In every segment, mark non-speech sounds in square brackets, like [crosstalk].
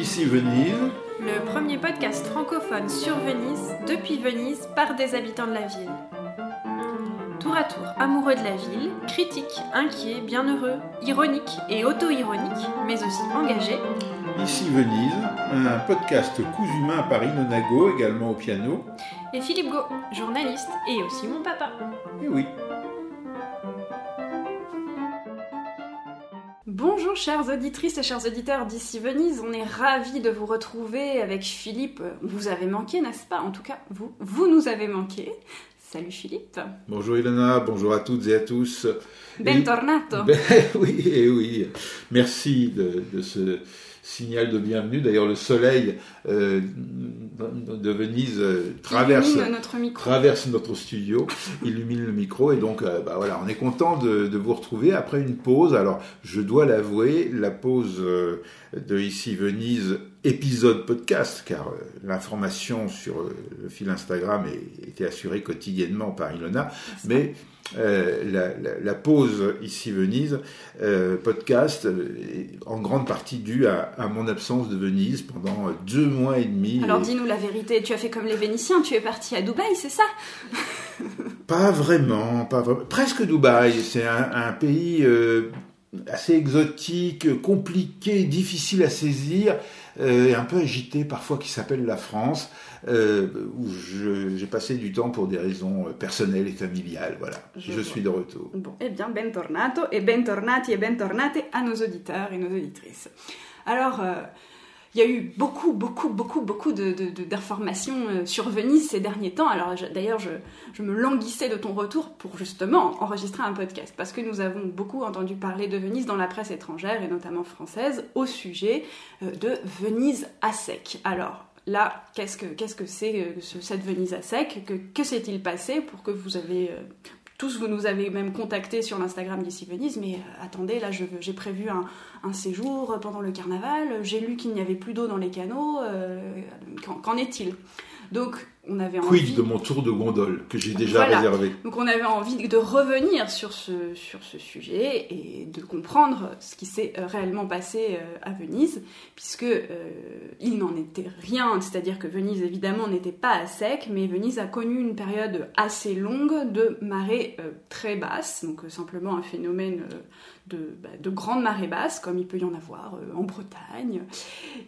Ici Venise. Le premier podcast francophone sur Venise, depuis Venise, par des habitants de la ville. Tour à tour amoureux de la ville, critiques, inquiets, bienheureux, ironiques et auto-ironiques, mais aussi engagés. Ici Venise, un podcast cousu main par Inonago, également au piano. Et Philippe Gau, journaliste et aussi mon papa. Et oui. Chères auditrices et chers auditeurs d'ici Venise, on est ravis de vous retrouver avec Philippe. Vous avez manqué, n'est-ce pas? En tout cas, vous, vous nous avez manqué. Salut Philippe. Bonjour Ilona, bonjour à toutes et à tous. Bentornato. [laughs] Ben, oui, et oui. Merci de, de ce signal de bienvenue. D'ailleurs, le soleil euh, de Venise euh, traverse notre traverse notre studio, [laughs] illumine le micro et donc euh, bah voilà, on est content de, de vous retrouver après une pause. Alors, je dois l'avouer, la pause euh, de ici Venise épisode podcast, car euh, l'information sur euh, le fil Instagram est, était assurée quotidiennement par Ilona, mais euh, la, la- la pause ici Venise podcast est en grande partie due à, à mon absence de Venise pendant deux mois et demi. Alors Et- dis-nous la vérité, tu as fait comme les Vénitiens, tu es parti à Dubaï, c'est ça? [laughs] Pas vraiment, pas vraiment. Presque Dubaï, c'est un, un pays assez exotique, compliqué, difficile à saisir, et un peu agité parfois, qui s'appelle la France, euh, où j'ai passé du temps pour des raisons euh, personnelles et familiales. Voilà, Je je, suis de retour. Bon, eh bien, bentornato et bentornati et bentornate à nos auditeurs et nos auditrices. Alors, euh, il y a eu beaucoup, beaucoup, beaucoup, beaucoup de- de- de- d'informations euh, sur Venise ces derniers temps. Alors, d'ailleurs, je, je me languissais de ton retour pour justement enregistrer un podcast, parce que nous avons beaucoup entendu parler de Venise dans la presse étrangère et notamment française au sujet euh, de Venise à sec. Alors, Là, qu'est-ce que que c'est euh, ce- cette Venise à sec? Que, que s'est-il passé pour que vous avez tous vous nous avez même contacté sur l'Instagram d'ici Venise, mais euh, attendez, là j'ai prévu un, séjour pendant le carnaval, j'ai lu qu'il n'y avait plus d'eau dans les canaux, euh, qu'en est-il? Donc on avait envie... Quid de mon tour de gondole que j'ai déjà Voilà. réservé Donc on avait envie de revenir sur ce, sur ce sujet et de comprendre ce qui s'est euh, réellement passé euh, à Venise, puisque euh, il n'en était rien, c'est-à-dire que Venise évidemment n'était pas à sec, mais Venise a connu une période assez longue de marée euh, très basse, donc euh, simplement un phénomène de, bah, de grande marée basse, comme il peut y en avoir euh, en Bretagne.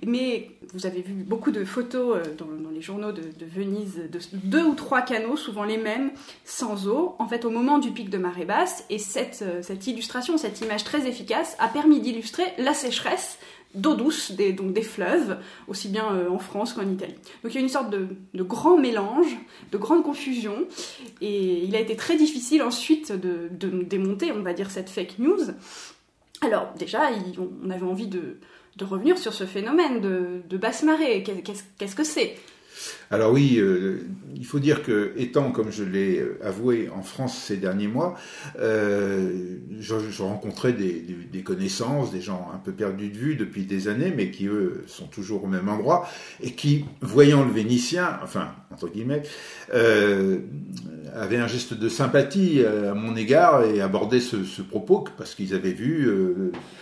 Mais vous avez vu beaucoup de photos euh, dans, les journaux de, de Venise, de deux ou trois canaux, souvent les mêmes, sans eau, en fait au moment du pic de marée basse. Et cette, euh, cette illustration, cette image très efficace, a permis d'illustrer la sécheresse d'eau douce, des, donc des fleuves, aussi bien euh, en France qu'en Italie. Donc il y a une sorte de, grand mélange, de grande confusion, et il a été très difficile ensuite de, démonter, on va dire, cette fake news. Alors déjà, on avait envie de, revenir sur ce phénomène de, basse marée. Qu'est- Qu'est-ce qu'est-ce que c'est? Alors oui, euh, il faut dire que, étant comme je l'ai euh, avoué en France ces derniers mois, euh, je, rencontrais des, connaissances, des gens un peu perdus de vue depuis des années, mais qui eux sont toujours au même endroit et qui, voyant le Vénitien, enfin entre guillemets, avaient un geste de sympathie à mon égard et abordaient ce, ce propos parce qu'ils avaient vu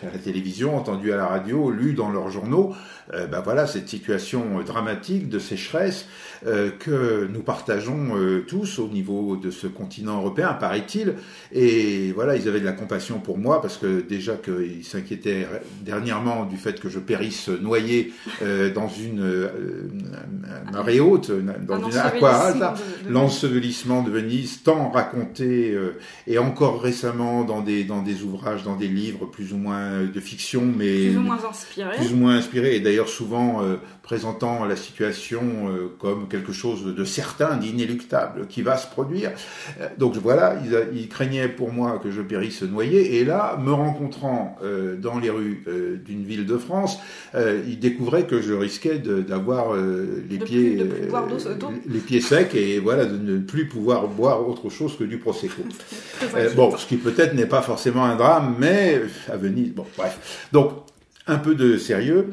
à la télévision, entendu à la radio, lu dans leurs journaux, ben voilà cette situation dramatique de sécheresse euh, que nous partageons euh, tous au niveau de ce continent européen, paraît-il. Et voilà, ils avaient de la compassion pour moi parce que déjà qu'ils s'inquiétaient dernièrement du fait que je périsse noyé euh, dans une marée haute, dans Un une aquarelle, de- l'ensevelissement de Venise, tant raconté et encore récemment dans des dans des ouvrages, dans des livres plus ou moins de fiction, mais plus ou moins inspiré. plus ou moins inspiré et d'ailleurs souvent présentant la situation euh, comme quelque chose de certain, d'inéluctable, qui va se produire. Euh, donc voilà, ils, a- ils craignaient pour moi que je périsse noyé, et là, me rencontrant euh, dans les rues euh, d'une ville de France, euh, ils découvraient que je risquais d'avoir euh, les De pieds plus- de plus boire d'eau- euh, d'eau. les pieds secs et voilà de ne plus pouvoir boire autre chose que du prosecco. [laughs] Euh, bon, ce qui peut-être n'est pas forcément un drame, mais à Venise, bon, bref. Donc, un peu de sérieux.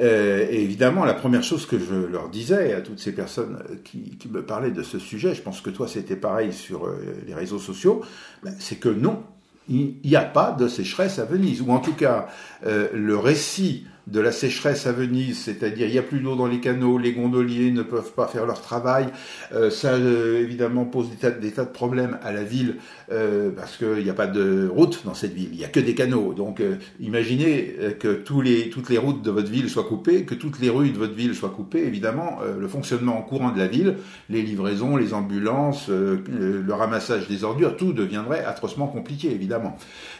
Euh, et évidemment, la première chose que je leur disais à toutes ces personnes euh, qui, me parlaient de ce sujet, je pense que toi c'était pareil sur euh, les réseaux sociaux, ben, c'est que non, il n'y a pas de sécheresse à Venise. Ou en tout cas, le récit de la sécheresse à Venise, c'est-à-dire il n'y a plus d'eau dans les canaux, les gondoliers ne peuvent pas faire leur travail, euh, ça euh, évidemment pose des tas, de problèmes à la ville euh, parce qu'il n'y a pas de route dans cette ville, il n'y a que des canaux. Donc imaginez que toutes les routes de votre ville soient coupées, que toutes les rues de votre ville soient coupées, évidemment le fonctionnement en courant de la ville, les livraisons, les ambulances, le ramassage des ordures, tout deviendrait atrocement compliqué évidemment.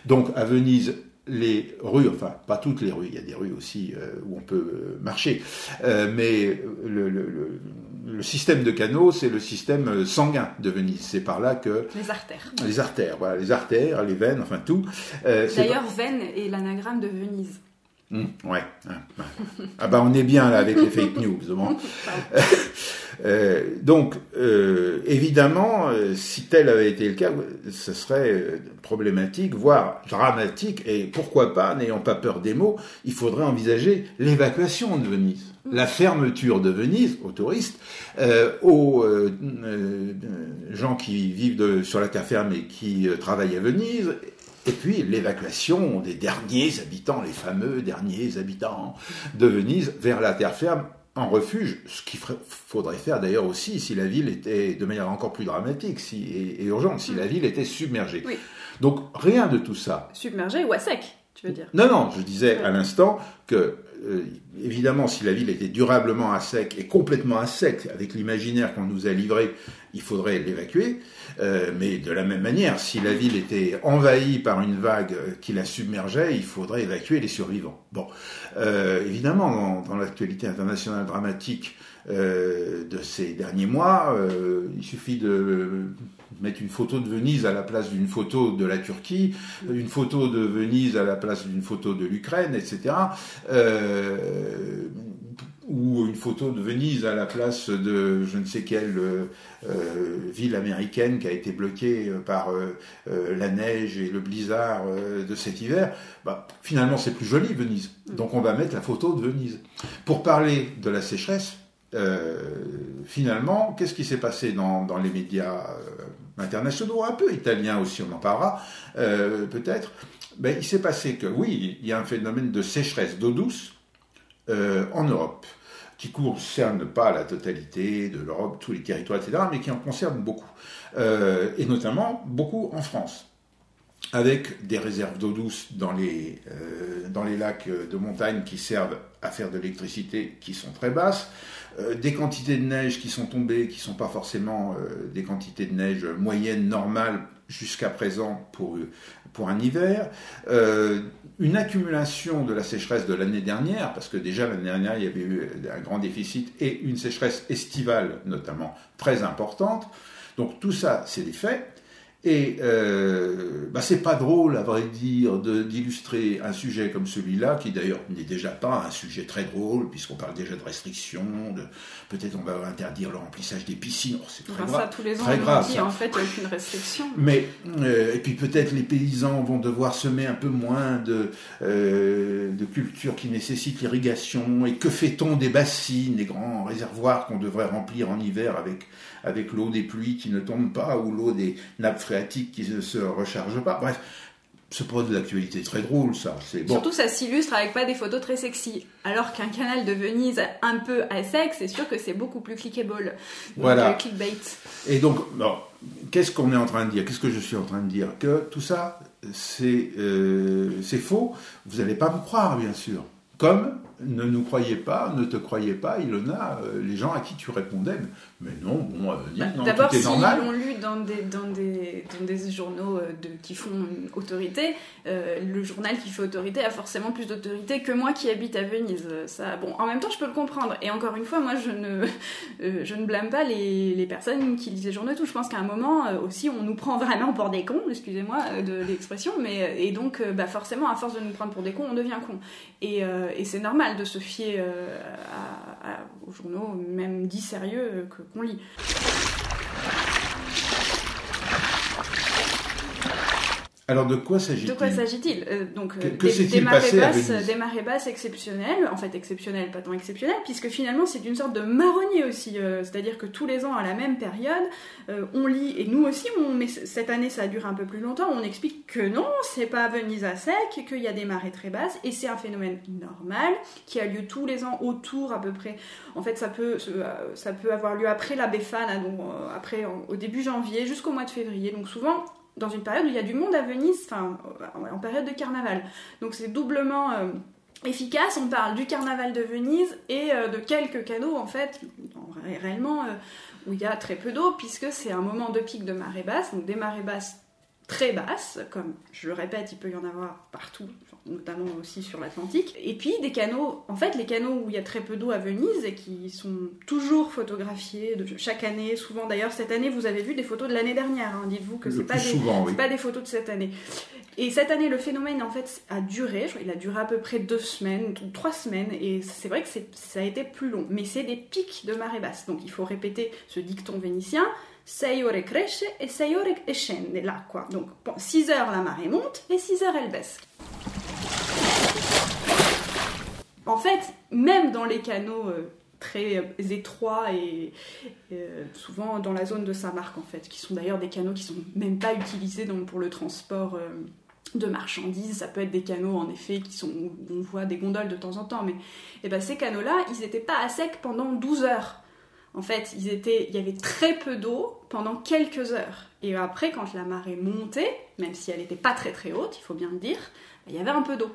Donc à Venise, les rues, enfin pas toutes les rues, il y a des rues aussi euh, où on peut euh, marcher, euh, mais le, le, le, système de canaux, c'est le système sanguin de Venise. C'est par là que les artères, les artères, voilà, les artères, les veines, enfin tout. D'ailleurs, veine est l'anagramme de Venise. Mmh, ouais. Ah bah on est bien là avec les fake news. Bon. [laughs] [laughs] Euh, donc, euh, évidemment, euh, si tel avait été le cas, ce serait problématique, voire dramatique, et pourquoi pas, n'ayant pas peur des mots, il faudrait envisager l'évacuation de Venise, la fermeture de Venise aux touristes, aux gens qui vivent sur la terre ferme et qui travaillent à Venise, et puis l'évacuation des derniers habitants, les fameux derniers habitants de Venise, vers la terre ferme en refuge, ce qu'il faudrait faire d'ailleurs aussi si la ville était de manière encore plus dramatique si, et, urgente, si la mm. ville était submergée. Donc rien de tout ça. Submergée ou à sec, tu veux dire? Non, non, je disais à l'instant que, euh, évidemment, si la ville était durablement à sec et complètement à sec, avec l'imaginaire qu'on nous a livré, il faudrait l'évacuer. Euh, mais de la même manière, si la ville était envahie par une vague qui la submergeait, il faudrait évacuer les survivants. Bon, euh, évidemment, dans, l'actualité internationale dramatique de ces derniers mois, il suffit de mettre une photo de Venise à la place d'une photo de la Turquie, une photo de Venise à la place d'une photo de l'Ukraine, etc. Euh, ou une photo de Venise à la place de je ne sais quelle euh, ville américaine qui a été bloquée par euh, la neige et le blizzard de cet hiver, bah, finalement c'est plus joli Venise. Donc on va mettre la photo de Venise. Pour parler de la sécheresse, finalement, qu'est-ce qui s'est passé dans, dans les médias internationaux, un peu italiens aussi, on en parlera euh, peut-être, ben, il s'est passé que oui, il y a un phénomène de sécheresse d'eau douce euh, en Europe, qui ne concerne pas la totalité de l'Europe, tous les territoires, etc., mais qui en concerne beaucoup, euh, et notamment beaucoup en France avec des réserves d'eau douce dans les, dans les lacs de montagne qui servent à faire de l'électricité qui sont très basses, euh, des quantités de neige qui sont tombées, qui ne sont pas forcément euh, des quantités de neige moyennes, normales jusqu'à présent pour, pour un hiver, euh, une accumulation de la sécheresse de l'année dernière, parce que déjà l'année dernière il y avait eu un grand déficit, et une sécheresse estivale notamment très importante. Donc tout ça, c'est des faits. Et euh, bah c'est pas drôle, à vrai dire, d'illustrer un sujet comme celui-là, qui d'ailleurs n'est déjà pas un sujet très drôle, puisqu'on parle déjà de restrictions, de peut-être on va interdire le remplissage des piscines. Oh, c'est très grave. Ça, tous les ans, très grave, dit, en fait, il n'y a aucune restriction. Mais, euh, et puis peut-être les paysans vont devoir semer un peu moins de, euh, de cultures qui nécessitent l'irrigation. Et que fait-on des bassines, des grands réservoirs qu'on devrait remplir en hiver avec avec l'eau des pluies qui ne tombent pas ou l'eau des nappes qui ne se rechargent pas. Bref, c'est pas de l'actualité très drôle, ça. Bon. Surtout, ça s'illustre avec pas des photos très sexy. Alors qu'un canal de Venise un peu à sec, c'est sûr que c'est beaucoup plus clickable. voilà. Euh, clickbait. Et donc, qu'est-ce qu'on est en train de dire? Qu'est-ce que je suis en train de dire? Que tout ça, c'est euh, faux. Vous n'allez pas me croire, bien sûr. Comme ne nous croyez pas, ne te croyez pas, Ilona, euh, les gens à qui tu répondais, mais non, bon, euh, bah, D'abord, s'ils l'ont lu dans des, dans des, dans des journaux euh, de, qui font autorité, le journal qui fait autorité a forcément plus d'autorité que moi qui habite à Venise. Ça, bon, en même temps, je peux le comprendre. Et encore une fois, moi, je ne, je ne blâme pas les, les, personnes qui lisent les journaux et tout. Je pense qu'à un moment aussi, on nous prend vraiment pour des cons, excusez-moi de l'expression, mais et donc, bah, forcément, à force de nous prendre pour des cons, on devient con. Et, et c'est normal de se fier euh, aux journaux, même dits sérieux, que, qu'on lit. Alors de quoi s'agit-il De quoi s'agit-il? Euh, Donc que, que des, marées basses, Venise des marées basses exceptionnelles, en fait exceptionnelles, pas tant exceptionnelles, puisque finalement c'est une sorte de marronnier aussi, euh, c'est-à-dire que tous les ans à la même période, euh, on lit et nous aussi, on, mais cette année ça a duré un peu plus longtemps, on explique que non, c'est pas Venise à sec, qu'il y a des marées très basses et c'est un phénomène normal qui a lieu tous les ans autour à peu près. En fait, ça peut euh, ça peut avoir lieu après la Befana, donc après au début janvier jusqu'au mois de février. Donc souvent dans une période où il y a du monde à Venise, enfin en- période de carnaval. Donc c'est doublement euh, efficace. On parle du carnaval de Venise et euh, de quelques canaux en fait, en ré- réellement euh, où il y a très peu d'eau puisque c'est un moment de pic de marée basse, donc des marées basses très basses, comme je le répète, il peut y en avoir partout, notamment aussi sur l'Atlantique. Et puis des canaux, en fait les canaux où il y a très peu d'eau à Venise et qui sont toujours photographiés de chaque année, souvent d'ailleurs cette année vous avez vu des photos de l'année dernière, hein. dites-vous que c'est pas plus des, souvent, oui. c'est pas des photos de cette année. Et cette année, le phénomène en fait a duré. Il a duré à peu près deux semaines, trois semaines, et c'est vrai que ça a été plus long. Mais c'est des pics de marée basse, donc il faut répéter ce dicton vénitien. 6 ore cresce et 6 ore scende l'acqua. Donc 6 heures la marée monte et 6 heures elle baisse. En fait, même dans les canaux euh, très euh, étroits et euh, souvent dans la zone de Saint-Marc en fait, qui sont d'ailleurs des canaux qui sont même pas utilisés pour le transport de marchandises. Ça peut être des canaux en effet qui sont on voit des gondoles de temps en temps, mais eh ben, ces canaux-là, ils n'étaient pas à sec pendant 12 heures. En fait, il y avait très peu d'eau pendant quelques heures. Et après, quand la marée montait, même si elle n'était pas très très haute, il faut bien le dire, il y avait un peu d'eau.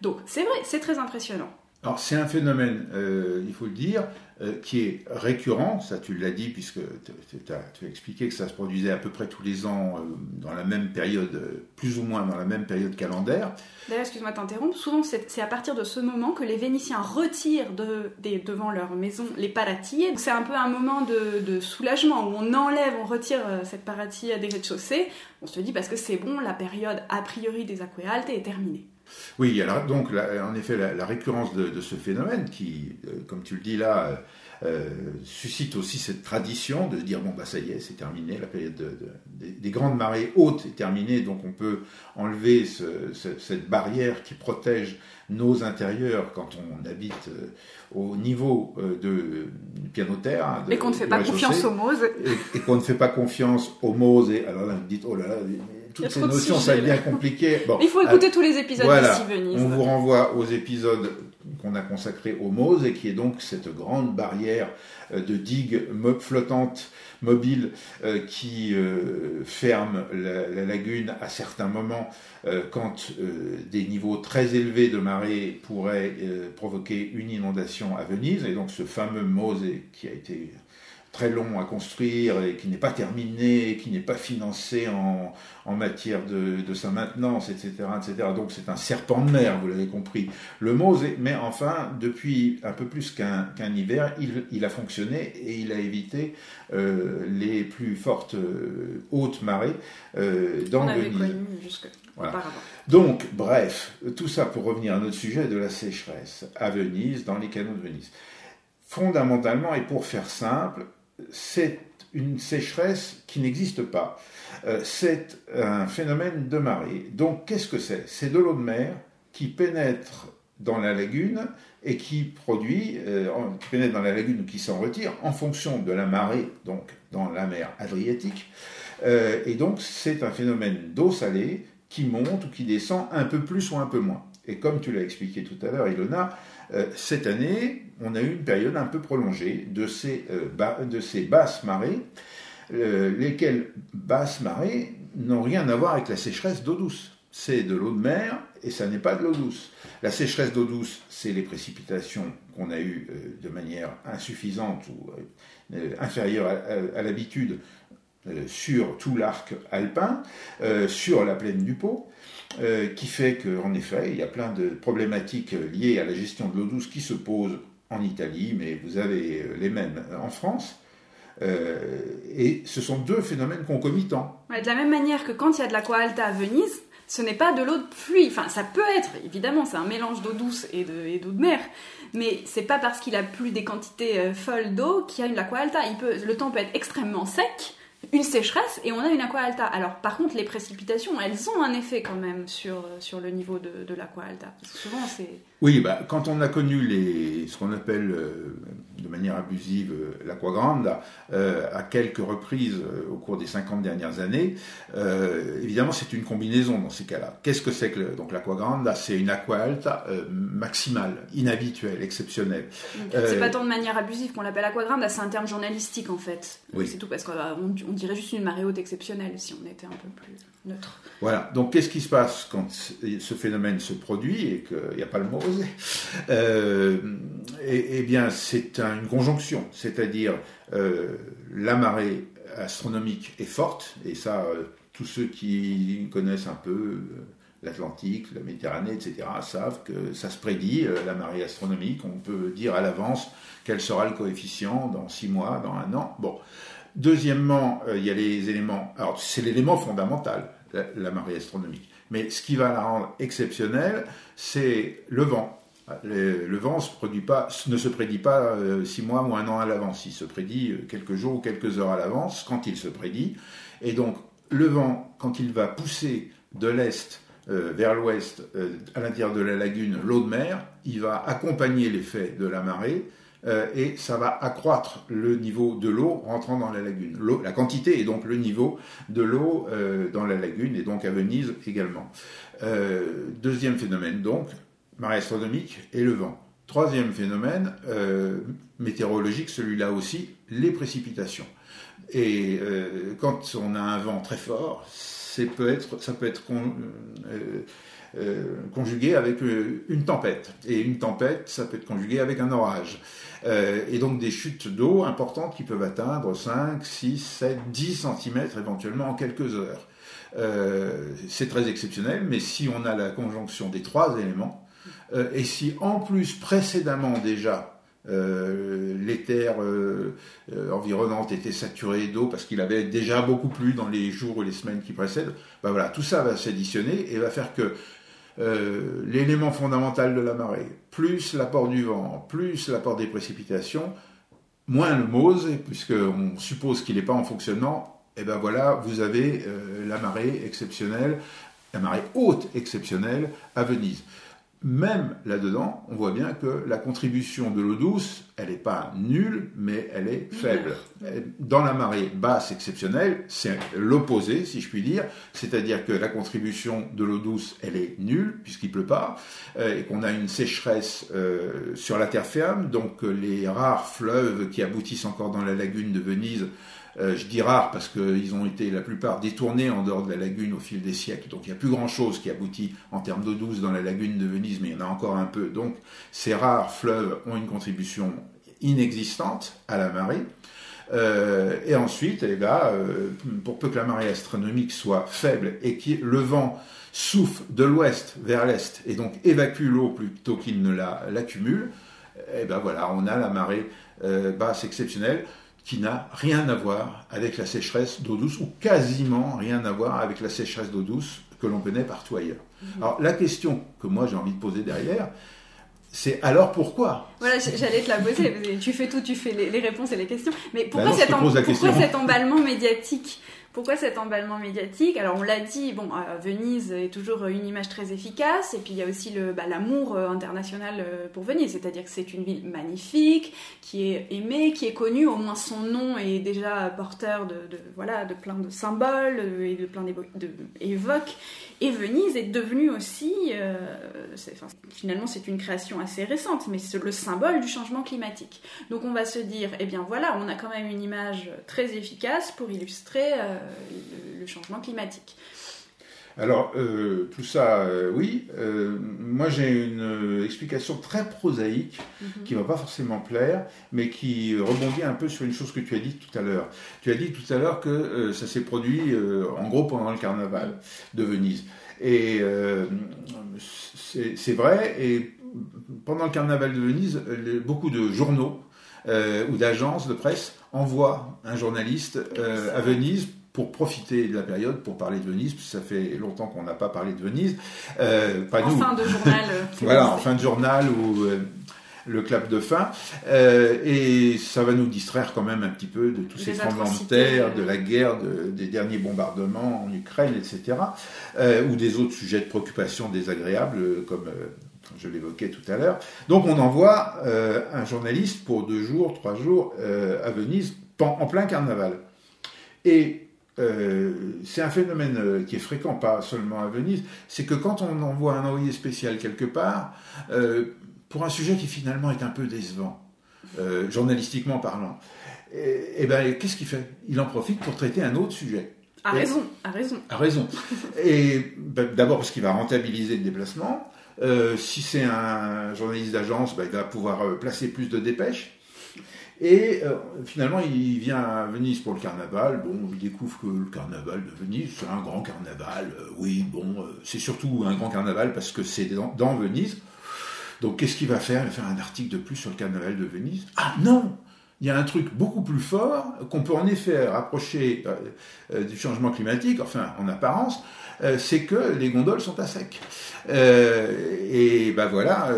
Donc c'est vrai, c'est très impressionnant. Alors c'est un phénomène, euh, il faut le dire, euh, qui est récurrent, ça tu l'as dit puisque tu as, expliqué que ça se produisait à peu près tous les ans euh, dans la même période, euh, plus ou moins dans la même période calendaire. D'ailleurs, excuse-moi de t'interrompre, souvent c'est à partir de ce moment que les Vénitiens retirent devant leur maison les paratilles. C'est un peu un moment de, soulagement où on enlève, on retire cette paratille des rez-de-chaussée. On se dit parce que c'est bon, la période a priori des aquae est terminée. Oui, alors donc la- en effet la, la récurrence de, de ce phénomène qui, euh, comme tu le dis là, euh, suscite aussi cette tradition de dire bon bah ça y est, c'est terminé, la période de- de- des, des grandes marées hautes est terminée, donc on peut enlever ce- ce- cette barrière qui protège nos intérieurs quand on habite euh, au niveau de, du piano-terre. hein, Et qu'on ne fait pas confiance aux Moses. et, et qu'on ne fait pas confiance aux Moses. Et alors là, vous dites oh là là, toutes ces de notions ça devient compliqué. [laughs] Bon, Il faut écouter tous les épisodes voilà, d'ici Venise. on vous renvoie aux épisodes qu'on a consacrés aux Moses et qui est donc cette grande barrière euh, de digues flottantes mobiles euh, qui euh, ferme la, la lagune à certains moments euh, quand euh, des niveaux très élevés de marée pourraient euh, provoquer une inondation à Venise. Et donc ce fameux Mose qui a été très long à construire et qui n'est pas terminé, qui n'est pas financé en, en matière de, de sa maintenance, etc., etc. Donc c'est un serpent de mer, vous l'avez compris. Le Mose, mais enfin, depuis un peu plus qu'un qu'un hiver, il, il a fonctionné et il a évité euh, les plus fortes euh, hautes marées euh, dans On Voilà. auparavant. Donc, bref, tout ça pour revenir à notre sujet de la sécheresse à Venise, dans les canaux de Venise. Fondamentalement, et pour faire simple, c'est une sécheresse qui n'existe pas. Euh, c'est un phénomène de marée. Donc, qu'est-ce que c'est? C'est de l'eau de mer qui pénètre dans la lagune et qui produit, euh, pénètre dans la lagune ou qui s'en retire en fonction de la marée, donc dans la mer Adriatique. Euh, et donc, c'est un phénomène d'eau salée qui monte ou qui descend un peu plus ou un peu moins. Et comme tu l'as expliqué tout à l'heure, Ilona, cette année, on a eu une période un peu prolongée de ces, euh, de ces basses marées, euh, lesquelles basses marées n'ont rien à voir avec la sécheresse d'eau douce. C'est de l'eau de mer et ça n'est pas de l'eau douce. La sécheresse d'eau douce, c'est les précipitations qu'on a eues euh, de manière insuffisante ou inférieure à, l'habitude sur tout l'arc alpin, sur la plaine du euh, qui fait qu'en effet, il y a plein de problématiques liées à la gestion de l'eau douce qui se posent en Italie, mais vous avez euh, les mêmes en France. Euh, et ce sont deux phénomènes concomitants. De la même manière que quand il y a de l'aqua alta à Venise, ce n'est pas de l'eau de pluie. Enfin, ça peut être, évidemment, c'est un mélange d'eau douce et de, et d'eau de mer. Mais c'est pas parce qu'il a plu des quantités euh, folles d'eau qu'il y a une aqua alta. Il peut, le temps peut être extrêmement sec, une sécheresse et on a une aqua alta. Alors par contre, les précipitations, elles ont un effet quand même sur, sur le niveau de, de l'aqua alta. Souvent, c'est... Oui, bah, quand on a connu les, ce qu'on appelle euh, de manière abusive euh, l'aqua grande, euh, à quelques reprises euh, au cours des 50 dernières années, évidemment c'est une combinaison dans ces cas-là. Qu'est-ce que c'est que le, donc l'aqua grande C'est une aqua alta maximale, inhabituelle, exceptionnelle. C'est pas tant de manière abusive qu'on l'appelle aqua grande, là c'est un terme journalistique en fait. Oui. C'est tout parce qu'on on dirait juste une marée haute exceptionnelle si on était un peu plus Voilà. Donc, qu'est-ce qui se passe quand ce phénomène se produit et qu'il n'y a pas le mot osé? Euh, eh, eh bien, c'est un- une conjonction, c'est-à-dire euh, la marée astronomique est forte, et ça, euh, tous ceux qui connaissent un peu l'Atlantique, la Méditerranée, etc., savent que ça se prédit, la marée astronomique, on peut dire à l'avance quel sera le coefficient dans six mois, dans un an. Bon. Deuxièmement, il y a les éléments. Alors, c'est l'élément fondamental, la, marée astronomique. Mais ce qui va la rendre exceptionnelle, c'est le vent. Le, vent ne se prédit pas euh, six mois ou un an à l'avance. Il se prédit euh, quelques jours ou quelques heures à l'avance quand il se prédit. Et donc, le vent, quand il va pousser de l'est euh, vers l'ouest, à l'intérieur de la lagune, l'eau de mer, il va accompagner l'effet de la marée euh, et ça va accroître le niveau de l'eau rentrant dans la lagune. La quantité et donc le niveau de l'eau euh, dans la lagune et donc à Venise également. Euh, deuxième phénomène donc, marée astronomique et le vent. Troisième phénomène météorologique, celui-là aussi, les précipitations. Et quand on a un vent très fort, ça peut être con- conjugué avec une tempête. Et une tempête, ça peut être conjugué avec un orage. Euh, et donc des chutes d'eau importantes qui peuvent atteindre 5, 6, 7, 10 cm éventuellement en quelques heures. Euh, c'est très exceptionnel, mais si on a la conjonction des trois éléments, euh, et si en plus précédemment déjà euh, les terres environnantes étaient saturées d'eau parce qu'il avait déjà beaucoup plu dans les jours ou les semaines qui précèdent, ben voilà, tout ça va s'additionner et va faire que euh, l'élément fondamental de la marée, plus l'apport du vent, plus l'apport des précipitations, moins le MOSE, puisqu'on suppose qu'il n'est pas en fonctionnement, et ben voilà, vous avez euh, la marée exceptionnelle, la marée haute exceptionnelle à Venise. Même là-dedans, on voit bien que la contribution de l'eau douce, elle n'est pas nulle, mais elle est faible. Dans la marée basse exceptionnelle, c'est l'opposé, si je puis dire, c'est-à-dire que la contribution de l'eau douce, elle est nulle, puisqu'il pleut pas, euh, et qu'on a une sécheresse euh, sur la terre ferme, donc euh, les rares fleuves qui aboutissent encore dans la lagune de Venise euh, je dis rares parce qu'ils ont été la plupart détournés en dehors de la lagune au fil des siècles. Donc il n'y a plus grand-chose qui aboutit en termes d'eau douce dans la lagune de Venise, mais il y en a encore un peu. Donc ces rares fleuves ont une contribution inexistante à la marée. Euh, et ensuite, eh ben, euh, pour peu que la marée astronomique soit faible et que le vent souffle de l'ouest vers l'est et donc évacue l'eau plutôt qu'il ne la- l'accumule, eh ben voilà, on a la marée basse exceptionnelle qui n'a rien à voir avec la sécheresse d'eau douce, ou quasiment rien à voir avec la sécheresse d'eau douce que l'on connaît partout ailleurs. Alors la question que moi j'ai envie de poser derrière, c'est alors pourquoi? Voilà, j'allais te la poser. Tu fais tout, tu fais les, réponses et les questions. Mais pourquoi, Bah non, pourquoi cet emballement médiatique? Pourquoi cet emballement médiatique? Alors on l'a dit, bon, euh, Venise est toujours une image très efficace, et puis il y a aussi bah, l'amour euh, international euh, pour Venise, c'est-à-dire que c'est une ville magnifique, qui est aimée, qui est connue, au moins son nom est déjà porteur de, voilà, de plein de symboles et de plein d'évo- de, évoque. Et Venise est devenue aussi, finalement c'est une création assez récente, mais c'est le symbole du changement climatique. Donc on va se dire, eh bien voilà, on a quand même une image très efficace pour illustrer le, le changement climatique. Alors, euh, tout ça, euh, oui. Euh, moi, j'ai une euh, explication très prosaïque qui ne va pas forcément plaire, mais qui rebondit un peu sur une chose que tu as dit tout à l'heure. Tu as dit tout à l'heure que euh, ça s'est produit, euh, en gros, pendant le carnaval de Venise. Et euh, c'est vrai, et pendant le carnaval de Venise, les- beaucoup de journaux euh, ou d'agences de presse envoient un journaliste euh, à Venise pour profiter de la période, pour parler de Venise, parce que ça fait longtemps qu'on n'a pas parlé de Venise. Euh, pas En nous. fin de journal. euh, [laughs] Voilà, en fin de journal ou. euh, le clap de fin, euh, et ça va nous distraire quand même un petit peu de tous ces tremblements de terre, de la guerre, des derniers bombardements en Ukraine, etc., ou des autres sujets de préoccupation désagréables, comme je l'évoquais tout à l'heure. Donc on envoie un journaliste pour deux jours, trois jours à Venise, en plein carnaval. Et c'est un phénomène qui est fréquent, pas seulement à Venise, c'est que quand on envoie un envoyé spécial quelque part, pour un sujet qui finalement est un peu décevant, euh, journalistiquement parlant. Et, ben, qu'est-ce qu'il fait? Il en profite pour traiter un autre sujet. A raison, a raison. A raison. [laughs] Et ben, d'abord parce qu'il va rentabiliser le déplacement. Euh, si c'est un journaliste d'agence, ben, il va pouvoir euh, placer plus de dépêches. Et finalement, il vient à Venise pour le carnaval. Bon, il découvre que le carnaval de Venise, c'est un grand carnaval. oui, bon, c'est surtout un grand carnaval parce que c'est dans Venise. Donc qu'est-ce qu'il va faire? Il va faire un article de plus sur le carnaval de Venise Ah non il y a un truc beaucoup plus fort qu'on peut en effet rapprocher euh, euh, du changement climatique, enfin en apparence, euh, c'est que les gondoles sont à sec. et ben voilà,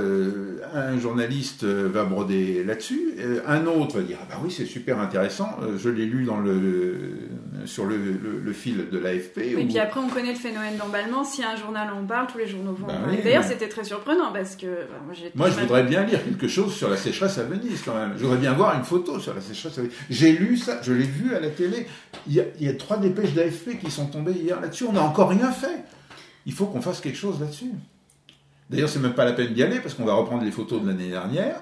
un journaliste va broder là-dessus, un autre va dire ah bah oui c'est super intéressant, je l'ai lu dans le sur le, le, fil de l'AFP. Et puis après on connaît le phénomène d'emballement, si un journal en parle, tous les journaux vont. Bah D'ailleurs c'était très surprenant parce que moi, moi je voudrais bien lire quelque chose sur la sécheresse à Venise quand même. Je voudrais bien voir une photo sur la sécheresse. J'ai lu ça, je l'ai vu à la télé. Il y, a, il y a trois dépêches d'AFP qui sont tombées hier là-dessus. On n'a encore rien fait. Il faut qu'on fasse quelque chose là-dessus. D'ailleurs, c'est même pas la peine d'y aller parce qu'on va reprendre les photos de l'année dernière.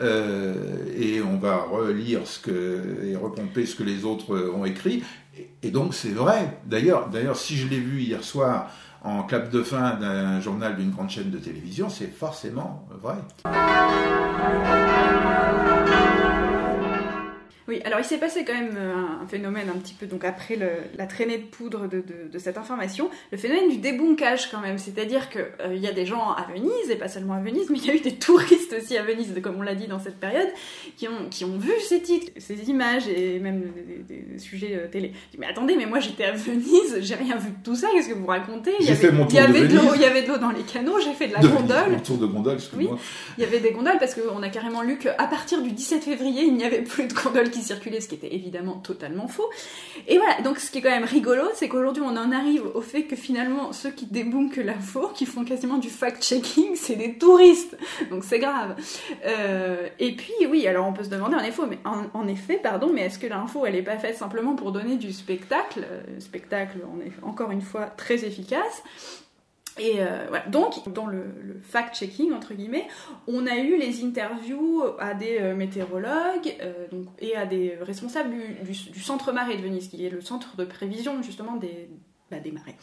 Euh, et on va relire ce que, et repomper ce que les autres ont écrit. Et, et donc c'est vrai. D'ailleurs, d'ailleurs, si je l'ai vu hier soir en clap de fin d'un journal d'une grande chaîne de télévision, c'est forcément vrai. Oui, alors il s'est passé quand même euh, un phénomène un petit peu, donc après le, la traînée de poudre de, de, de, cette information, le phénomène du débunkage quand même. C'est-à-dire qu'il euh, il y a des gens à Venise, et pas seulement à Venise, mais il y a eu des [laughs] touristes aussi à Venise, comme on l'a dit dans cette période, qui ont, qui ont vu ces titres, ces images et même des, des, sujets euh, télé. Mais attendez, mais moi j'étais à Venise, j'ai rien vu de tout ça, qu'est-ce que vous racontez? Il y avait, il y avait de, l'eau, il y avait de l'eau dans les canaux, j'ai fait de la gondole. Tour de gondole, excuse-moi. Oui, il y avait des gondoles parce qu'on a carrément lu qu'à partir du 17 février, il n'y avait plus de gondoles qui circulaient, ce qui était évidemment totalement faux. Et voilà, donc ce qui est quand même rigolo, c'est qu'aujourd'hui on en arrive au fait que finalement ceux qui débunkent l'info, qui font quasiment du fact-checking, c'est des touristes. Donc c'est grave. Euh, et puis oui, alors on peut se demander en effet, pardon, mais est-ce que l'info elle est pas faite simplement pour donner du spectacle? Euh, Spectacle, on est encore une fois très efficace. Et euh, voilà. Donc, dans le, fact-checking, entre guillemets, on a eu les interviews à des euh, météorologues euh, et à des responsables du, du, centre marée de Venise, qui est le centre de prévision justement des, démarrer.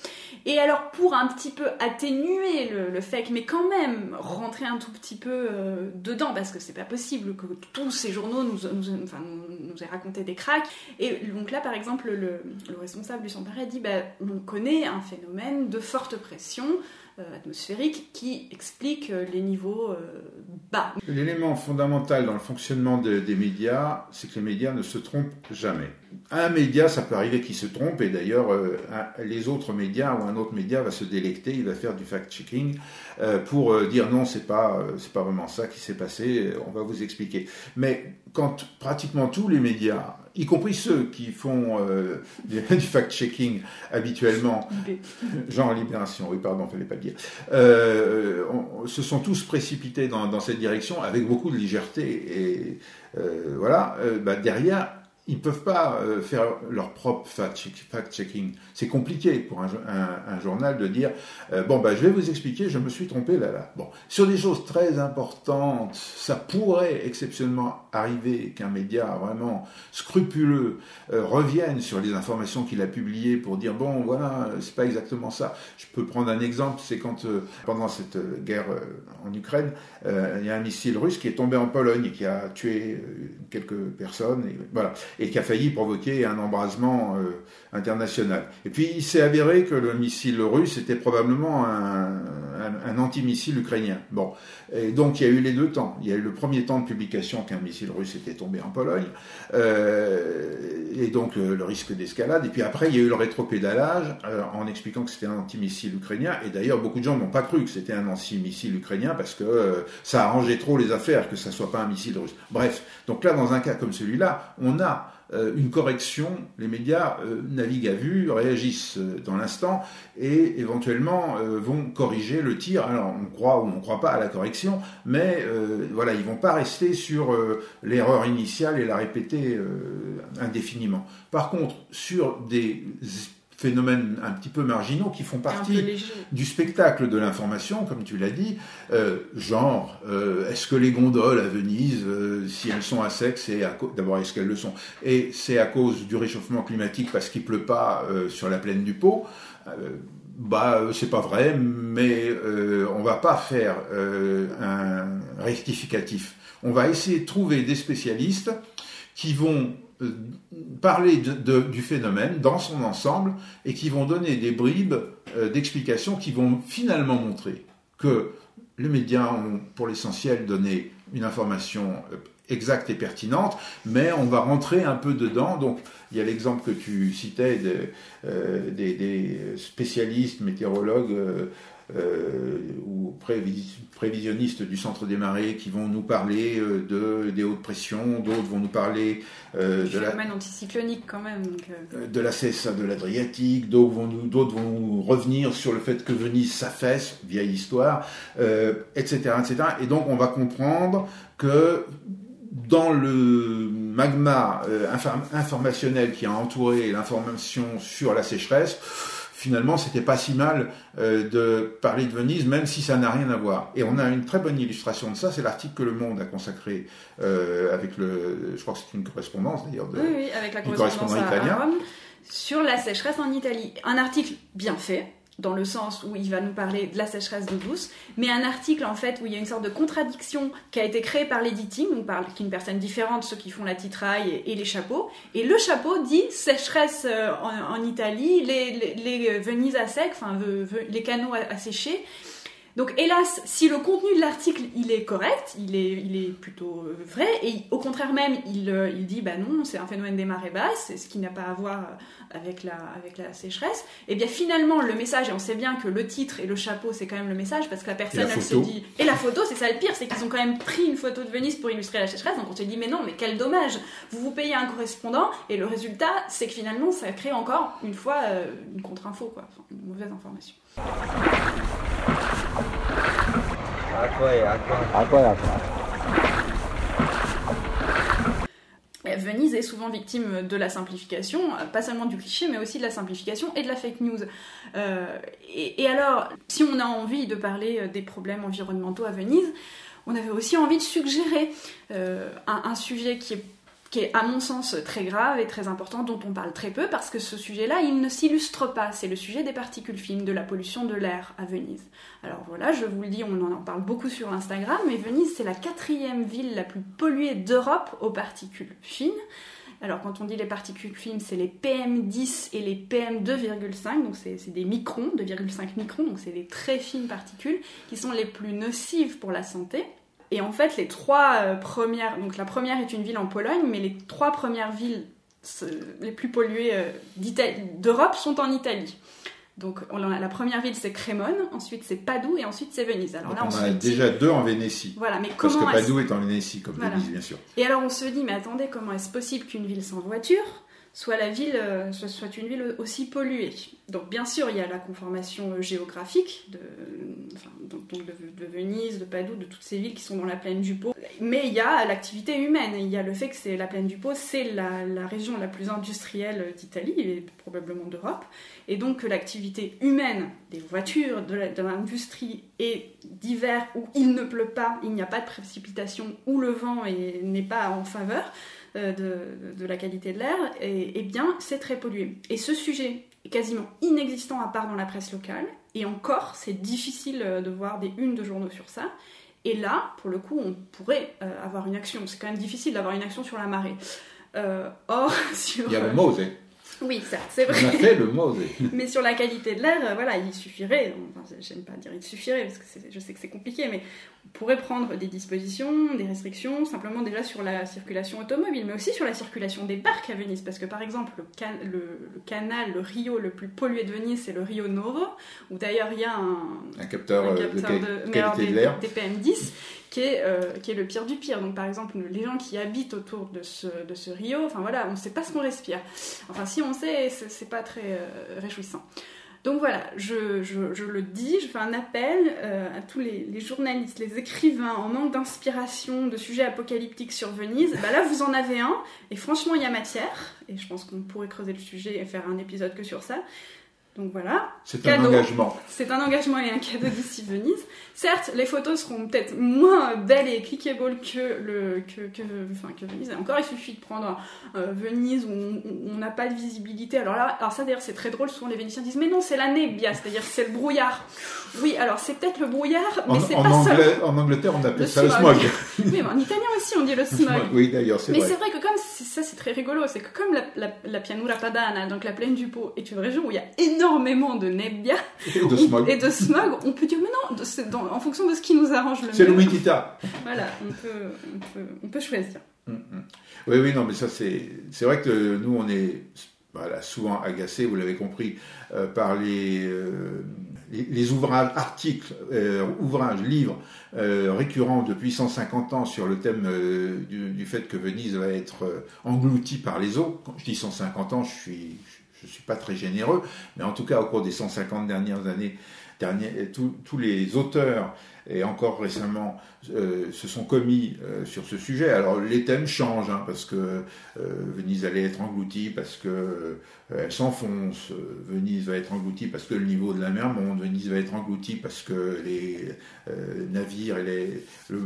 Et alors pour un petit peu atténuer le, le, fait, mais quand même rentrer un tout petit peu euh, dedans, parce que c'est pas possible que tous ces journaux nous, aient raconté des cracks. Et donc là par exemple le, le responsable du a dit bah, on connaît un phénomène de forte pression atmosphérique qui explique euh, les niveaux euh, bas. L'élément fondamental dans le fonctionnement des médias, c'est que les médias ne se trompent jamais. Un média, ça peut arriver qu'il se trompe, et d'ailleurs, les autres médias ou un autre média va se délecter, il va faire du fact-checking pour dire non, c'est pas, c'est pas vraiment ça qui s'est passé, on va vous expliquer. Mais quand pratiquement tous les médias y compris ceux qui font euh, du [laughs] fact-checking habituellement, [laughs] genre Libération, oui pardon, fallait pas le dire, euh, on, se sont tous précipités dans, dans, cette direction avec beaucoup de légèreté et euh, voilà, bah, derrière ils ne peuvent pas euh, faire leur propre fact-checking. C'est compliqué pour un, un, un, journal de dire euh, bon bah je vais vous expliquer, je me suis trompé là là. Bon, sur des choses très importantes, ça pourrait exceptionnellement arriver qu'un média vraiment scrupuleux euh, revienne sur les informations qu'il a publiées pour dire bon voilà c'est pas exactement ça. Je peux prendre un exemple, c'est quand pendant cette guerre en Ukraine, il y a un missile russe qui est tombé en Pologne et qui a tué quelques personnes et voilà et qui a failli provoquer un embrasement euh, international. Et puis il s'est avéré que le missile russe était probablement un, un, antimissile ukrainien. Bon, et donc il y a eu les deux temps. Il y a eu le premier temps de publication qu'un missile russe était tombé en Pologne, euh, et donc le risque d'escalade. Et puis après, il y a eu le rétropédalage en expliquant que c'était un antimissile ukrainien. Et d'ailleurs, beaucoup de gens n'ont pas cru que c'était un antimissile ukrainien parce que ça arrangeait trop les affaires que ça soit pas un missile russe. Bref, donc là, dans un cas comme celui-là, on a euh, une correction, les médias euh, naviguent à vue, réagissent euh, dans l'instant et éventuellement vont corriger le tir. Alors on croit ou on ne croit pas à la correction, mais voilà, ils vont pas rester sur l'erreur initiale et la répéter indéfiniment. Par contre, sur des phénomènes un petit peu marginaux qui font partie du spectacle de l'information, comme tu l'as dit, euh, genre, euh, est-ce que les gondoles à Venise, euh, si elles sont à sec, c'est d'abord est-ce qu'elles le sont, et c'est à cause du réchauffement climatique parce qu'il pleut pas sur la plaine du Pau. bah, c'est pas vrai, mais on va pas faire un rectificatif. On va essayer de trouver des spécialistes qui vont euh, parler du phénomène dans son ensemble et qui vont donner des bribes euh, d'explications qui vont finalement montrer que les médias ont pour l'essentiel donné une information euh, exacte et pertinente, mais on va rentrer un peu dedans. Donc, il y a l'exemple que tu citais des, spécialistes, météorologues ou prévisionnistes du centre des marées qui vont nous parler euh, de, des hautes pressions, d'autres vont nous parler euh, de la anticyclonique quand même. de la CSA de l'Adriatique, d'autres vont, nous, d'autres vont nous revenir sur le fait que Venise s'affaisse, vieille histoire, etc., etc. Et donc on va comprendre que dans le magma informationnel qui a entouré l'information sur la sécheresse, finalement, c'était pas si mal euh, de parler de Venise, même si ça n'a rien à voir. Et on a une très bonne illustration de ça, c'est l'article que Le Monde a consacré euh, avec le, je crois que c'est une correspondance d'ailleurs, de, oui, oui, avec la correspondance italien, sur la sécheresse en Italie. Un article bien fait, dans le sens où il va nous parler de la sécheresse d'eau douce, mais un article en fait où il y a une sorte de contradiction qui a été créée par l'editing, donc par une personne différente, ceux qui font la titraille et, les chapeaux. Et le chapeau dit sécheresse euh, en, Italie, les, les, Venise à sec, enfin les canaux à, sécher. Donc hélas, si le contenu de l'article il est correct, il est, il est plutôt euh, vrai, et au contraire même il, euh, il dit bah non, c'est un phénomène des marées basses, ce qui n'a pas à voir avec la, avec la sécheresse, et eh bien finalement le message, et on sait bien que le titre et le chapeau c'est quand même le message, parce que la personne elle se dit... Et la photo, c'est ça le pire, c'est qu'ils ont quand même pris une photo de Venise pour illustrer la sécheresse, donc on se dit mais non, mais quel dommage, vous vous payez un correspondant, et le résultat c'est que finalement ça crée encore une fois euh, une contre-info, quoi, une mauvaise information. Venise est souvent victime de la simplification, pas seulement du cliché, mais aussi de la simplification et de la fake news. Euh, et, alors, si on a envie de parler des problèmes environnementaux à Venise, on avait aussi envie de suggérer euh, un, sujet qui est qui est à mon sens très grave et très important, dont on parle très peu, parce que ce sujet-là, il ne s'illustre pas. C'est le sujet des particules fines, de la pollution de l'air à Venise. Alors voilà, je vous le dis, on en parle beaucoup sur Instagram, mais Venise, c'est la quatrième ville la plus polluée d'Europe aux particules fines. Alors quand on dit les particules fines, c'est les PM10 et les PM2,5, donc c'est des microns, 2,5 microns, donc c'est les très fines particules qui sont les plus nocives pour la santé. Et en fait, les trois euh, premières, donc la première est une ville en Pologne, mais les trois premières villes les plus polluées euh, d'Europe sont en Italie. Donc la première ville c'est Crémone, ensuite c'est Padoue et ensuite c'est Venise. Alors là, on, a déjà deux en Vénétie. Voilà, mais Parce que Padoue est en Vénétie, comme Venise bien sûr. Et alors on se dit, mais attendez, comment est-ce possible qu'une ville sans voiture soit la ville euh, soit une ville aussi polluée. Donc bien sûr, il y a la conformation euh, géographique de, de, Venise, de Padoue, de toutes ces villes qui sont dans la plaine du Pô, mais il y a l'activité humaine. Il y a le fait que c'est la plaine du Pô, c'est la, région la plus industrielle d'Italie et probablement d'Europe, et donc l'activité humaine des voitures, de l'industrie et d'hiver où il ne pleut pas, il n'y a pas de précipitation, où le vent n'est pas en faveur, euh, de, la qualité de l'air, et, bien c'est très pollué. Et ce sujet est quasiment inexistant à part dans la presse locale, et encore c'est difficile euh, de voir des unes de journaux sur ça. Et là, pour le coup, on pourrait euh, avoir une action. C'est quand même difficile d'avoir une action sur la marée. or, [laughs] sur... Il y a Mose. Oui, ça, c'est vrai. On a fait le mot. [laughs] mais sur la qualité de l'air, euh, voilà, il suffirait, enfin, j'aime pas dire il suffirait, parce que je sais que c'est compliqué, mais on pourrait prendre des dispositions, des restrictions, simplement déjà sur la circulation automobile, mais aussi sur la circulation des barques à Venise, parce que par exemple, le, le, canal, le Rio le plus pollué de Venise, c'est le Rio Novo, où d'ailleurs il y a un, capteur, de, qualité de l'air. Des PM10 qui est, euh, qui est le pire du pire. Donc par exemple, les gens qui habitent autour de ce, de ce rio, enfin voilà, on ne sait pas ce qu'on respire. Enfin si on sait, c'est pas très euh, réjouissant. Donc voilà, je, je, le dis, je fais un appel euh, à tous les, journalistes, les écrivains en manque d'inspiration de sujets apocalyptiques sur Venise. Bah là, vous en avez un, et franchement, il y a matière, et je pense qu'on pourrait creuser le sujet et faire un épisode que sur ça. Donc voilà. C'est un engagement. C'est un engagement et un cadeau d'ici Venise. Certes, les photos seront peut-être moins belles et clickable que, le, que, que, enfin, que Venise. encore, il suffit de prendre euh, Venise où on n'a pas de visibilité. Alors là, alors ça d'ailleurs, c'est très drôle. Souvent, les Vénitiens disent Mais non, c'est la nebbia, c'est-à-dire c'est le brouillard. Oui, alors c'est peut-être le brouillard, mais c'est pas ça. En Angleterre, on appelle ça le smog. [laughs] oui, mais en italien aussi, on dit le smog. Oui, d'ailleurs, c'est vrai. Mais c'est vrai que comme ça, c'est très rigolo. C'est que comme la, la, la Pianura Padana, donc la plaine du Pau, est une région où il y a énormément énormément de nebbia et de smog, et de smog on peut dire mais non, en fonction de ce qui nous arrange le mieux. C'est l'humidita. Voilà, on peut, on peut, on peut choisir. Mm, mm. Oui, oui, non, mais ça c'est, c'est vrai que nous on est voilà, souvent agacés, vous l'avez compris, euh, par les, euh, les, ouvrages, articles, euh, ouvrages, livres récurrents depuis 150 ans sur le thème du, du, fait que Venise va être engloutie par les eaux. Quand je dis 150 ans, je suis, je ne suis pas très généreux, mais en tout cas au cours des 150 dernières années, tous les auteurs et encore récemment euh, se sont commis euh, sur ce sujet. Alors les thèmes changent, hein, parce que euh, Venise allait être engloutie, parce que elle s'enfonce, Venise va être engloutie parce que le niveau de la mer monte, Venise va être engloutie parce que les navires et les, le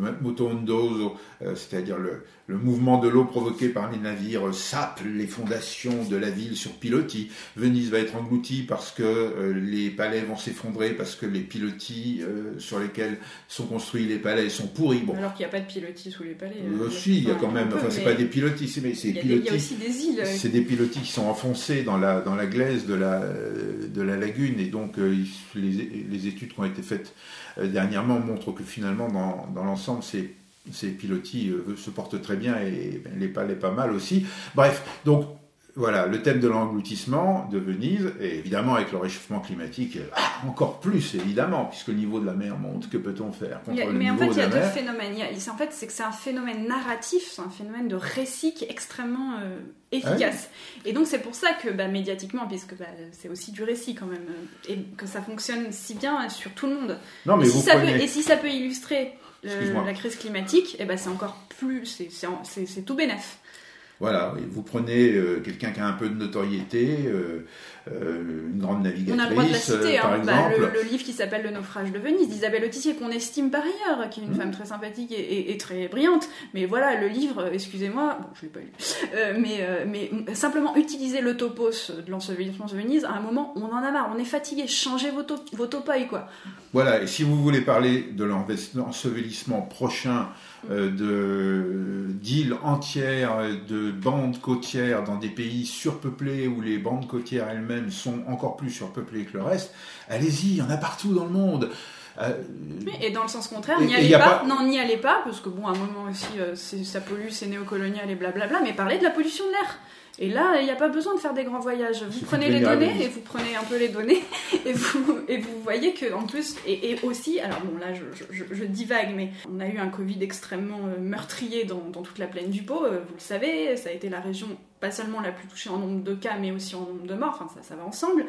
c'est-à-dire le, le, mouvement de l'eau provoqué par les navires, sapent les fondations de la ville sur pilotis. Venise va être engloutie parce que les palais vont s'effondrer, parce que les pilotis sur lesquels sont construits les palais sont pourris. Bon. Alors qu'il n'y a pas de pilotis sous les palais. Euh, si, il y a quand même. enfin, c'est pas des pilotis, mais c'est il, il y a aussi des îles. C'est des pilotis qui sont enfoncés dans la dans la glaise de la de la lagune et donc euh, les, les, études qui ont été faites euh, dernièrement montrent que finalement dans, dans l'ensemble ces ces pilotis se portent très bien et ben, les palais pas mal aussi. Bref, donc voilà, le thème de l'engloutissement de Venise, et évidemment avec le réchauffement climatique, ah, encore plus évidemment, puisque le niveau de la mer monte, que peut-on faire contre le Mais en fait, il y a deux phénomènes. en fait, c'est que c'est un phénomène narratif, c'est un phénomène de récit qui est extrêmement euh, efficace. Et donc c'est pour ça que bah, médiatiquement, puisque bah, c'est aussi du récit quand même, euh, et que ça fonctionne si bien sur tout le monde. Non, mais et, si ça peut, et si ça peut illustrer euh, la crise climatique, et eh ben c'est encore plus, c'est tout bénef. Voilà, vous prenez euh, quelqu'un qui a un peu de notoriété, euh, euh, une grande navigatrice, On a le droit de la citer, par hein. bah, le, livre qui s'appelle Le naufrage de Venise d'Isabelle Autissier, qu'on estime par ailleurs, qui est une mmh. femme très sympathique et, très brillante. Mais voilà, le livre, excusez-moi, bon, je l'ai pas lu, mais, mais simplement utiliser le topos de l'ensevelissement de Venise, à un moment, on en a marre, on est fatigué, changez vos, top, vos quoi. Voilà, et si vous voulez parler de l'ensevelissement prochain, euh, de d'îles entières, de bandes côtières dans des pays surpeuplés où les bandes côtières elles-mêmes sont encore plus surpeuplées que le reste, allez-y, il y en a partout dans le monde. Euh, et dans le sens contraire, n'y allez pas, non, n'y allez pas, parce que bon, à un moment aussi, euh, ça pollue, c'est néocolonial et blablabla, mais parlez de la pollution de l'air. Et là, il n'y a pas besoin de faire des grands voyages. Vous prenez les données et vous prenez un peu les données [laughs] et vous, et vous voyez que en plus, et, aussi, alors bon là je, divague, mais on a eu un Covid extrêmement euh, meurtrier dans, toute la plaine du Pau, euh, vous le savez, ça a été la région pas seulement la plus touchée en nombre de cas, mais aussi en nombre de morts, enfin ça, ça va ensemble.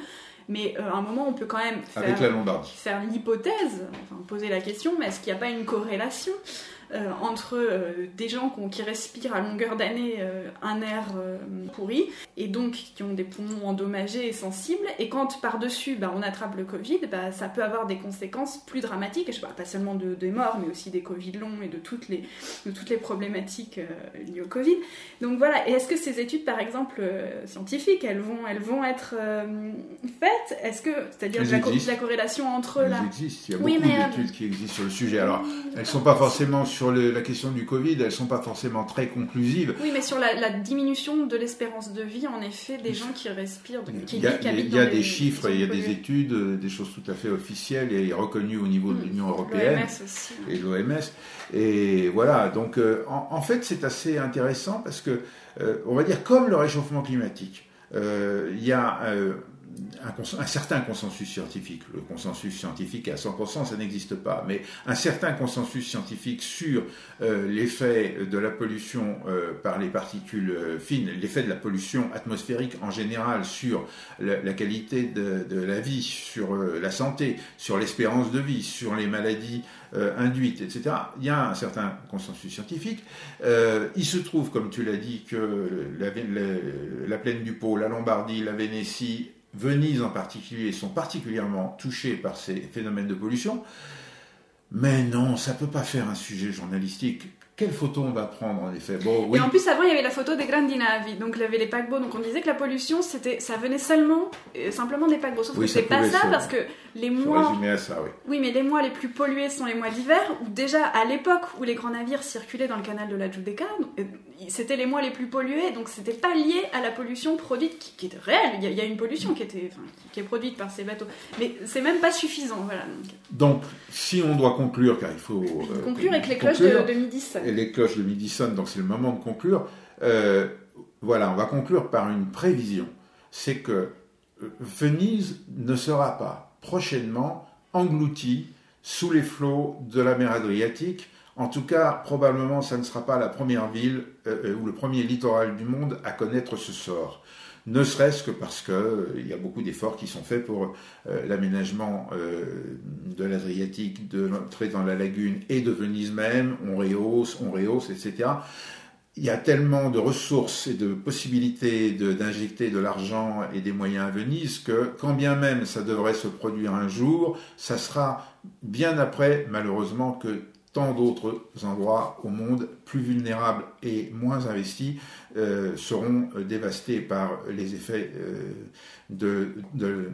Mais euh, à un moment, on peut quand même faire, faire l'hypothèse, enfin poser la question, mais est-ce qu'il n'y a pas une corrélation euh, entre euh, des gens qui, respirent à longueur d'année euh, un air pourri et donc qui ont des poumons endommagés et sensibles. Et quand par-dessus bah, on attrape le Covid, bah, ça peut avoir des conséquences plus dramatiques. Et je parle pas seulement de, des morts, mais aussi des Covid longs et de toutes les, de toutes les problématiques liées au Covid. Donc voilà. Et est-ce que ces études, par exemple scientifiques, elles vont, elles vont être faites? Est-ce que, c'est-à-dire la, la, corrélation entre elles la. existent. Il y a beaucoup d'études qui existent sur le sujet. Alors, elles sont pas forcément sur sur la question du Covid, elles sont pas forcément très conclusives. Oui, mais sur la, diminution de l'espérance de vie, en effet, des gens qui respirent, qui Il y a, il y a des chiffres, il y a des études, euh, des choses tout à fait officielles et reconnues au niveau de mm. l'Union européenne et l'OMS. Et voilà, donc euh, en, fait, c'est assez intéressant parce que, euh, on va dire, comme le réchauffement climatique, il y a un, certain consensus scientifique. Le consensus scientifique à 100%, ça n'existe pas, mais un certain consensus scientifique sur euh, l'effet de la pollution euh, par les particules euh, fines, l'effet de la pollution atmosphérique en général sur la, qualité de, la vie, sur la santé, sur l'espérance de vie, sur les maladies induites, etc. Il y a un certain consensus scientifique. il se trouve, comme tu l'as dit, que la, la, la plaine du Pô, la Lombardie, la Vénétie Venise en particulier, sont particulièrement touchés par ces phénomènes de pollution. Mais non, ça ne peut pas faire un sujet journalistique quelle photo on va prendre en effet bon, oui. Et en plus avant il y avait la photo des grandi navi, donc il y avait les paquebots, donc on disait que la pollution c'était, ça venait seulement, euh, simplement des paquebots, sauf que c'est pas ça, parce que les mois, à ça, oui. oui mais les mois les plus pollués sont les mois d'hiver, où déjà à l'époque où les grands navires circulaient dans le canal de la Giudecca, euh, c'était les mois les plus pollués, donc c'était pas lié à la pollution produite qui, était réelle, il y, a, une pollution qui, était, qui, est produite par ces bateaux, mais c'est même pas suffisant, voilà. Donc. si on doit conclure, car il faut euh, conclure avec les cloches de, de midi les cloches de midi sonnent, donc c'est le moment de conclure. Euh, voilà, on va conclure par une prévision. C'est que euh, Venise ne sera pas prochainement engloutie sous les flots de la mer Adriatique. En tout cas, probablement, ça ne sera pas la première ville euh, ou le premier littoral du monde à connaître ce sort ne serait-ce que parce qu'il euh, y a beaucoup d'efforts qui sont faits pour euh, l'aménagement euh, de l'Adriatique, de l'entrée dans la lagune et de Venise même, on rehausse, on rehausse, etc. Il y a tellement de ressources et de possibilités d'injecter de, l'argent et des moyens à Venise que quand bien même ça devrait se produire un jour, ça sera bien après, malheureusement, que tant d'autres endroits au monde plus vulnérables et moins investis euh, seront euh, dévastés par les effets euh, de, de,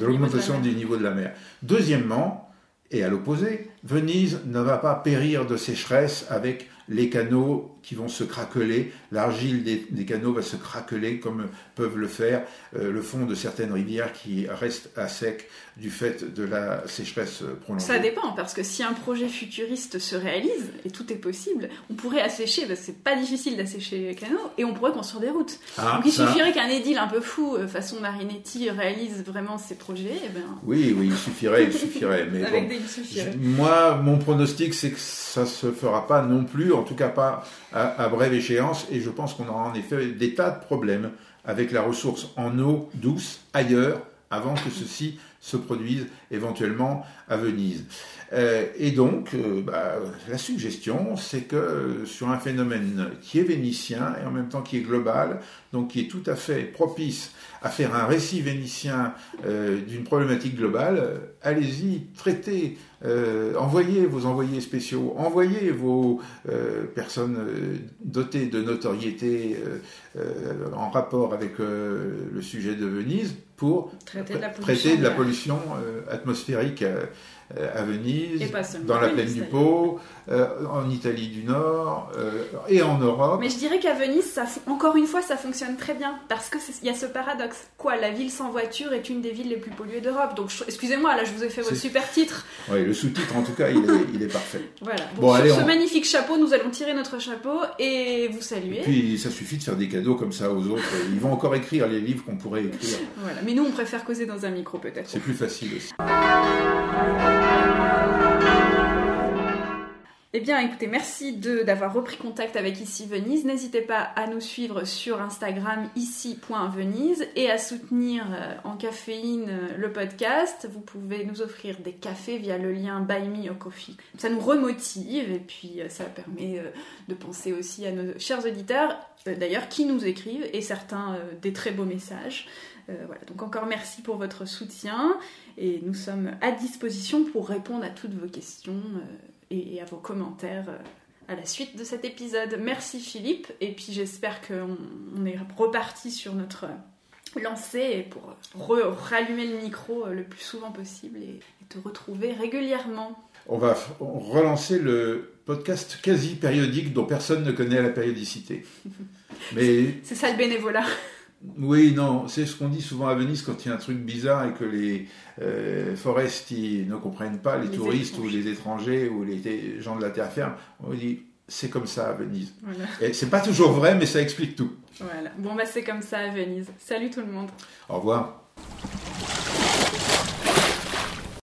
l'augmentation du, niveau de la mer. Deuxièmement, et à l'opposé, Venise ne va pas périr de sécheresse avec les canaux qui vont se craqueler, l'argile des, canaux va se craqueler comme peuvent le faire euh, le fond de certaines rivières qui restent à sec du fait de la sécheresse prolongée. Ça dépend, parce que si un projet futuriste se réalise, et tout est possible, on pourrait assécher, parce que c'est pas difficile d'assécher les canaux, et on pourrait construire des routes. Ah, Donc il suffirait qu'un édile un peu fou, euh, façon Marinetti, réalise vraiment ces projets. Et eh ben... Oui, oui, il suffirait, il suffirait. Mais [laughs] Avec des, il suffirait. moi, mon pronostic, c'est que ça se fera pas non plus, en tout cas pas à, brève échéance, et je pense qu'on aura en effet des tas de problèmes avec la ressource en eau douce ailleurs avant que ceci se produise éventuellement à Venise. Euh, et donc, euh, bah, la suggestion, c'est que sur un phénomène qui est vénitien et en même temps qui est global, donc qui est tout à fait propice à faire un récit vénitien d'une problématique globale, allez-y, traitez, envoyez vos envoyés spéciaux, envoyez vos personnes dotées de notoriété en rapport avec le sujet de Venise pour traiter de la pollution, de la pollution atmosphérique euh, à Venise, dans la plaine du Pô, euh, en Italie du Nord euh, et en Europe. Mais je dirais qu'à Venise, ça, encore une fois, ça fonctionne très bien parce qu'il y a ce paradoxe. Quoi, la ville sans voiture est une des villes les plus polluées d'Europe. Donc, excusez-moi, là, je vous ai fait votre super titre. Oui, le sous-titre, en tout cas, il est, il est parfait. [laughs] Voilà. Bon, sur ce magnifique chapeau, nous allons tirer notre chapeau et vous saluer. Et puis, ça suffit de faire des cadeaux comme ça aux autres. Ils vont encore écrire les livres qu'on pourrait écrire. Voilà. Mais nous, on préfère causer dans un micro, peut-être. C'est plus facile aussi. Eh bien, écoutez, merci d'avoir repris contact avec Ici Venise. N'hésitez pas à nous suivre sur Instagram ici.venise et à soutenir euh, en caféine euh, le podcast. Vous pouvez nous offrir des cafés via le lien Buy Me a Coffee. Ça nous remotive et puis euh, ça permet de penser aussi à nos chers auditeurs, d'ailleurs, qui nous écrivent et certains des très beaux messages. Voilà, donc encore merci pour votre soutien et nous sommes à disposition pour répondre à toutes vos questions et, à vos commentaires euh, à la suite de cet épisode. Merci Philippe, et puis j'espère qu'on est reparti sur notre lancée pour rallumer le micro euh, le plus souvent possible et, te retrouver régulièrement. On va relancer le podcast quasi périodique dont personne ne connaît la périodicité. [laughs] Mais c'est ça le bénévolat. Oui, non, c'est ce qu'on dit souvent à Venise quand il y a un truc bizarre et que les euh, foresti ne comprennent pas, les, touristes ou les étrangers ou les gens de la terre ferme. On dit c'est comme ça à Venise. Et c'est pas toujours vrai, mais ça explique tout. Voilà. Bon, bah c'est comme ça à Venise. Salut tout le monde. Au revoir.